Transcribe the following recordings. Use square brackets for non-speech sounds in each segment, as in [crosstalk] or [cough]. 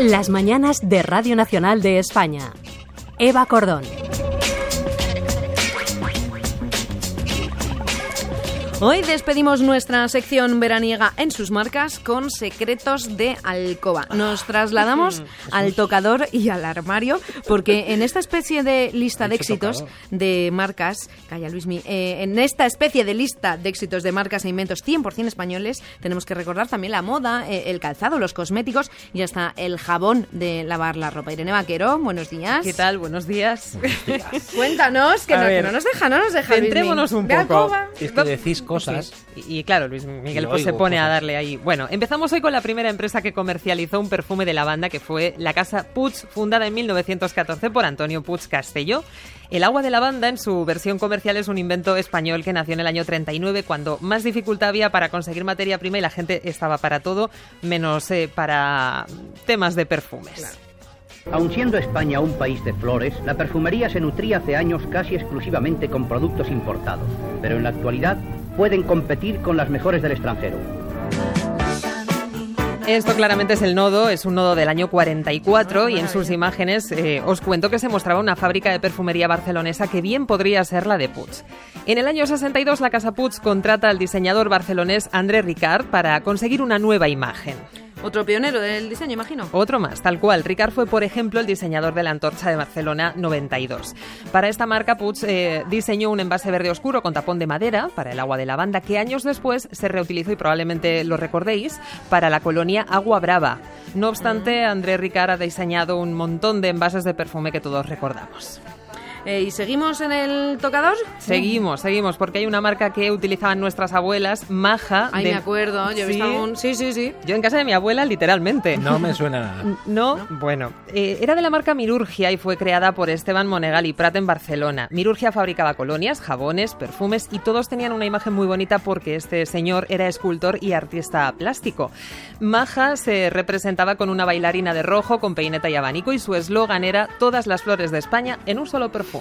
Las mañanas de Radio Nacional de España. Eva Cordón. Hoy despedimos nuestra sección veraniega en sus marcas con secretos de alcoba. Nos trasladamos [laughs] al tocador y al armario porque en esta especie de lista de éxitos de marcas, calla Luismi, eh, en esta especie de lista de éxitos de marcas e inventos 100% españoles tenemos que recordar también la moda, eh, el calzado, los cosméticos y hasta el jabón de lavar la ropa. Irene Vaquero, buenos días. ¿Qué tal? Buenos días. [laughs] Cuéntanos, que no, que ver, no nos deja, no nos deja. Luismi. Centrémonos un poco. alcoba. Es que decís cosas. Y, y claro, Luis Miguel pues se pone a darle ahí. Bueno, empezamos hoy con la primera empresa que comercializó un perfume de lavanda, que fue la casa Puig, fundada en 1914 por Antonio Puig Castelló. El agua de lavanda, en su versión comercial, es un invento español que nació en el año 39, cuando más dificultad había para conseguir materia prima y la gente estaba para todo, menos eh, para temas de perfumes. Aun siendo España un país de flores, la perfumería se nutría hace años casi exclusivamente con productos importados, pero en la actualidad pueden competir con las mejores del extranjero. Esto claramente es el nodo, es un nodo del año 44 y en sus imágenes eh, os cuento que se mostraba una fábrica de perfumería barcelonesa que bien podría ser la de Puig. En el año 62 la casa Puig contrata al diseñador barcelonés André Ricard para conseguir una nueva imagen. Otro pionero del diseño, imagino. Otro más, tal cual. Ricard fue, por ejemplo, el diseñador de la antorcha de Barcelona 92. Para esta marca, Puig eh, diseñó un envase verde oscuro con tapón de madera para el agua de lavanda que años después se reutilizó, y probablemente lo recordéis, para la colonia Agua Brava. No obstante, André Ricard ha diseñado un montón de envases de perfume que todos recordamos. Eh, ¿Y seguimos en el tocador? Seguimos, seguimos, porque hay una marca que utilizaban nuestras abuelas, Maja. Ay, de- me acuerdo. Yo he Sí. visto algún... Sí, sí, sí. Yo en casa de mi abuela, literalmente. No me suena nada. [laughs] No, bueno, eh, era de la marca Mirurgia y fue creada por Esteban Monegal y Prat en Barcelona. Mirurgia fabricaba colonias, jabones, perfumes y todos tenían una imagen muy bonita porque este señor era escultor y artista plástico. Maja se representaba con una bailarina de rojo con peineta y abanico y su eslogan era todas las flores de España en un solo perfume.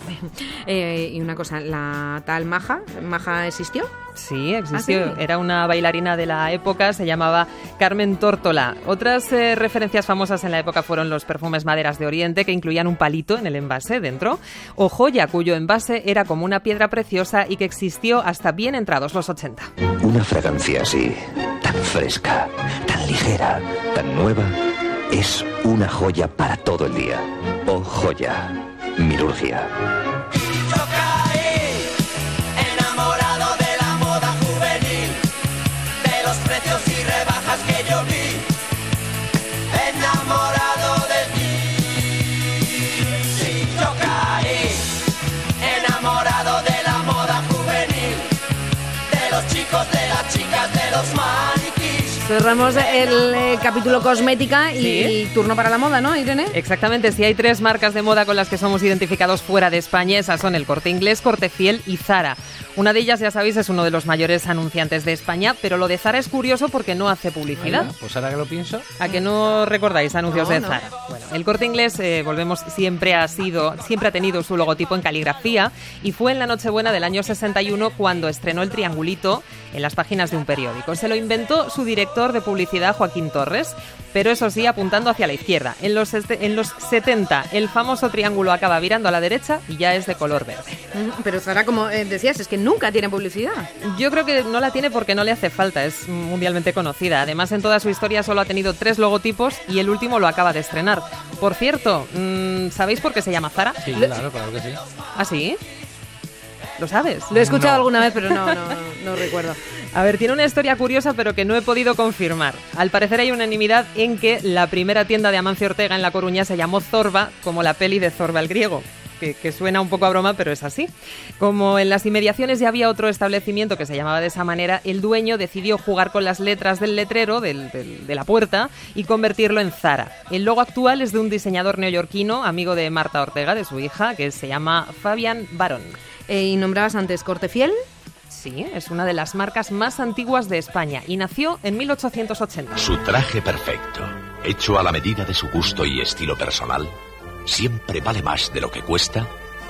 Eh, y una cosa, ¿la tal Maja? ¿Maja existió? Sí, existió. ¿Ah, sí? Era una bailarina de la época, se llamaba Carmen Tórtola. Otras eh, referencias famosas en la época fueron los perfumes maderas de Oriente, que incluían un palito en el envase dentro, o joya, cuyo envase era como una piedra preciosa y que existió hasta bien entrados los 80. Una fragancia así, tan fresca, tan ligera, tan nueva, es una joya para todo el día. Oh joya, Mirurgia. Enamorado de la moda juvenil, de los precios y rebajas que yo vi, enamorado de ti. Sí, yo caí, enamorado de la moda juvenil, de los chicos, de las chicas, de los maniquís. Cerramos el eh, capítulo cosmética y, Sí. turno para la moda, ¿no, Irene? Exactamente, si hay tres marcas de moda con las que somos identificados fuera de España, esas son el Corte Inglés, Corte Fiel y Zara. Una de ellas, ya sabéis, es uno de los mayores anunciantes de España, pero lo de Zara es curioso porque no hace publicidad. Bueno, pues ahora que lo pienso, ¿A que no recordáis anuncios No, de no. Zara? Bueno, el corte inglés, eh, volvemos, siempre ha sido, siempre ha tenido su logotipo en caligrafía y fue en la Nochebuena del año 61 cuando estrenó el triangulito en las páginas de un periódico. Se lo inventó su director de publicidad, Joaquín Torres, pero eso sí, apuntando hacia la izquierda. En los, este- en los 70, el famoso triángulo acaba virando a la derecha y ya es de color verde. Pero Zara, como eh, decías, es que nunca tiene publicidad. Yo creo que no la tiene porque no le hace falta, es mundialmente conocida. Además, en toda su historia solo ha tenido tres logotipos y el último lo acaba de estrenar. Por cierto, mm, ¿sabéis por qué se llama Zara? sí, claro, claro que sí. ¿Ah, sí? ¿Lo sabes? Lo he escuchado alguna vez, pero no, no, no [laughs] recuerdo. A ver, tiene una historia curiosa, pero que no he podido confirmar. Al parecer hay unanimidad en que la primera tienda de Amancio Ortega en La Coruña se llamó Zorba, como la peli de Zorba el griego. Que, que suena un poco a broma, pero es así. Como en las inmediaciones ya había otro establecimiento que se llamaba de esa manera, el dueño decidió jugar con las letras del letrero del- del- de la puerta y convertirlo en Zara. El logo actual es de un diseñador neoyorquino, amigo de Marta Ortega, de su hija, que se llama Fabian Baron. Eh, y nombrabas antes Corte Fiel. Sí, es una de las marcas más antiguas de España y nació en 1880. Su traje perfecto, hecho a la medida de su gusto y estilo personal, siempre vale más de lo que cuesta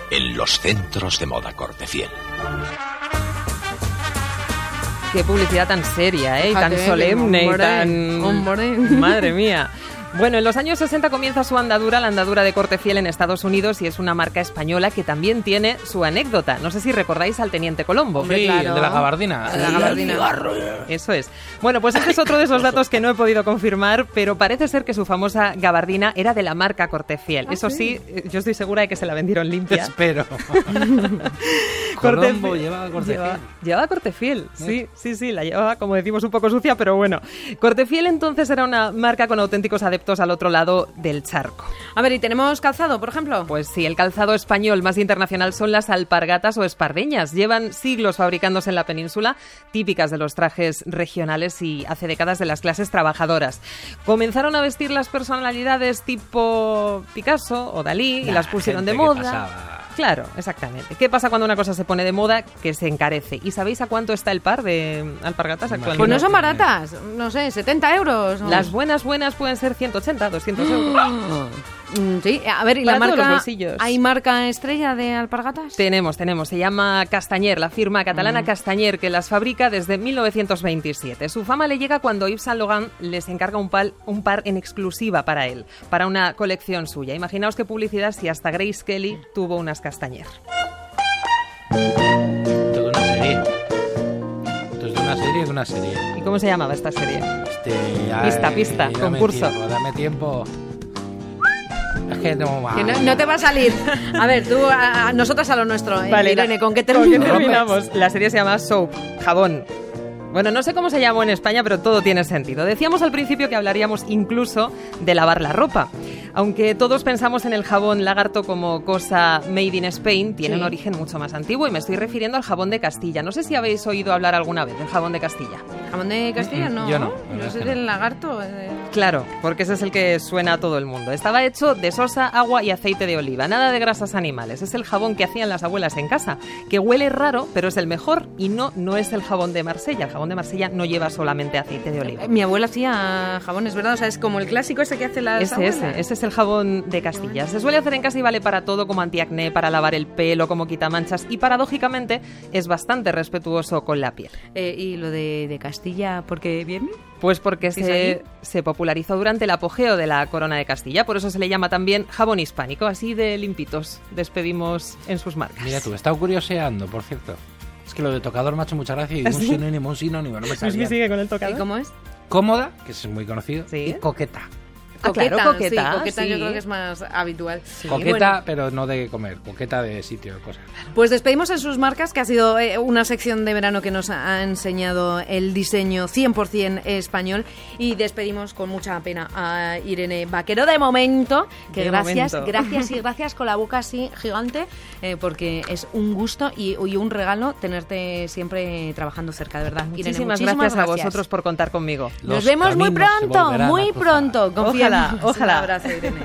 en los centros de moda Cortefiel. Qué publicidad tan seria, ¿eh? Y tan solemne y tan... Madre mía. [laughs] Bueno, en los años 60 comienza su andadura, la andadura de corte fiel en Estados Unidos y es una marca española que también tiene su anécdota. No sé si recordáis al Teniente Colombo. Sí, el de la gabardina. La gabardina. Eso es. Bueno, pues este es otro de esos datos que no he podido confirmar, pero parece ser que su famosa gabardina era de la marca Corte Fiel. Eso sí, yo estoy segura de que se la vendieron limpia. Espero. [laughs] Corte Colombo Fiel. lleva corte Lleva- fiel. Llevaba corte fiel, sí, sí, sí, la llevaba, como decimos, un poco sucia, pero bueno. Corte fiel entonces era una marca con auténticos adeptos al otro lado del charco. A ver, ¿y tenemos calzado, por ejemplo? Pues sí, el calzado español más internacional son las alpargatas o espardeñas. Llevan siglos fabricándose en la península, típicas de los trajes regionales y hace décadas de las clases trabajadoras. Comenzaron a vestir las personalidades tipo Picasso o Dalí y Nah, las pusieron de moda. Claro, exactamente. ¿Qué pasa cuando una cosa se pone de moda? Que se encarece. ¿Y sabéis a cuánto está el par de alpargatas actualmente? Pues no son baratas, no sé, 70 euros. ¿no? Las buenas, buenas pueden ser 180, 200 euros. Mm, sí, a ver, ¿y la Para marca? ¿Hay marca estrella de alpargatas? Tenemos, tenemos. Se llama Castañer, la firma catalana Castañer, que las fabrica desde 1927. Su fama le llega cuando Yves Saint Laurent les encarga un, pal- un par en exclusiva para él, para una colección suya. Imaginaos qué publicidad si hasta Grace Kelly tuvo unas Castañer. Esto de una serie. Esto es de una serie, de una serie. ¿Y cómo se llamaba esta serie? Este, Pista, ay, pista, dame concurso. tiempo, dame tiempo. Es que no Que no, no te va a salir. A ver, tú, a, a- nosotras a lo nuestro. eh, Irene, ¿con qué ¿Con qué terminamos? terminamos? La serie se llama Soap, jabón. Bueno, no sé cómo se llamó en España, pero todo tiene sentido. Decíamos al principio que hablaríamos incluso de lavar la ropa. Aunque todos pensamos en el jabón lagarto como cosa made in Spain, tiene Sí. un origen mucho más antiguo y me estoy refiriendo al jabón de Castilla. No sé si habéis oído hablar alguna vez del jabón de Castilla. Jamón de Castilla, Mm, no. yo no, la Yo soy del lagarto. eh. Claro, porque ese es el que suena a todo el mundo. Estaba hecho de sosa, agua y aceite de oliva, nada de grasas animales. Es el jabón que hacían las abuelas en casa, que huele raro, pero es el mejor y no no es el jabón de Marsella. El jabón de Marsella no lleva solamente aceite de oliva. Mi abuela hacía jabones, ¿verdad? O sea, es como el clásico ese que hace las Ese, abuelas. ese, ese es el jabón de Castilla. Se suele hacer en casa y vale para todo, como antiacné, para lavar el pelo, como quitamanchas y paradójicamente es bastante respetuoso con la piel. Eh, ¿Y lo de, de Castilla por qué viene? Pues porque ¿Es se, se popularizó durante el apogeo de la corona de Castilla, por eso se le llama también jabón hispánico, así de limpitos. Despedimos en sus marcas. Mira tú, he estado curioseando, por cierto. Es que lo de tocador me ha hecho mucha gracia y [laughs] ¿Ah, un sí? sinónimo, un sinónimo, no me [laughs] salía. con el ¿Y cómo es? Cómoda, que es muy conocido, Sí. y coqueta. Ah, claro, coqueta, Sí, coqueta yo creo que es más habitual. Coqueta, Bueno, pero no de comer, coqueta de sitio, cosas. pues despedimos en sus marcas, que ha sido eh, una sección de verano que nos ha enseñado el diseño 100% español. Y despedimos con mucha pena a Irene Vaquero de momento. Que De gracias, momento. gracias y [laughs] gracias con la boca así gigante, eh, porque es un gusto y, y un regalo tenerte siempre trabajando cerca, de verdad. Irene, Muchísimas, muchísimas gracias, a vosotros por contar conmigo. Nos vemos muy pronto, muy pronto. Confiamos. Ojalá, ojalá. Un abrazo, Irene.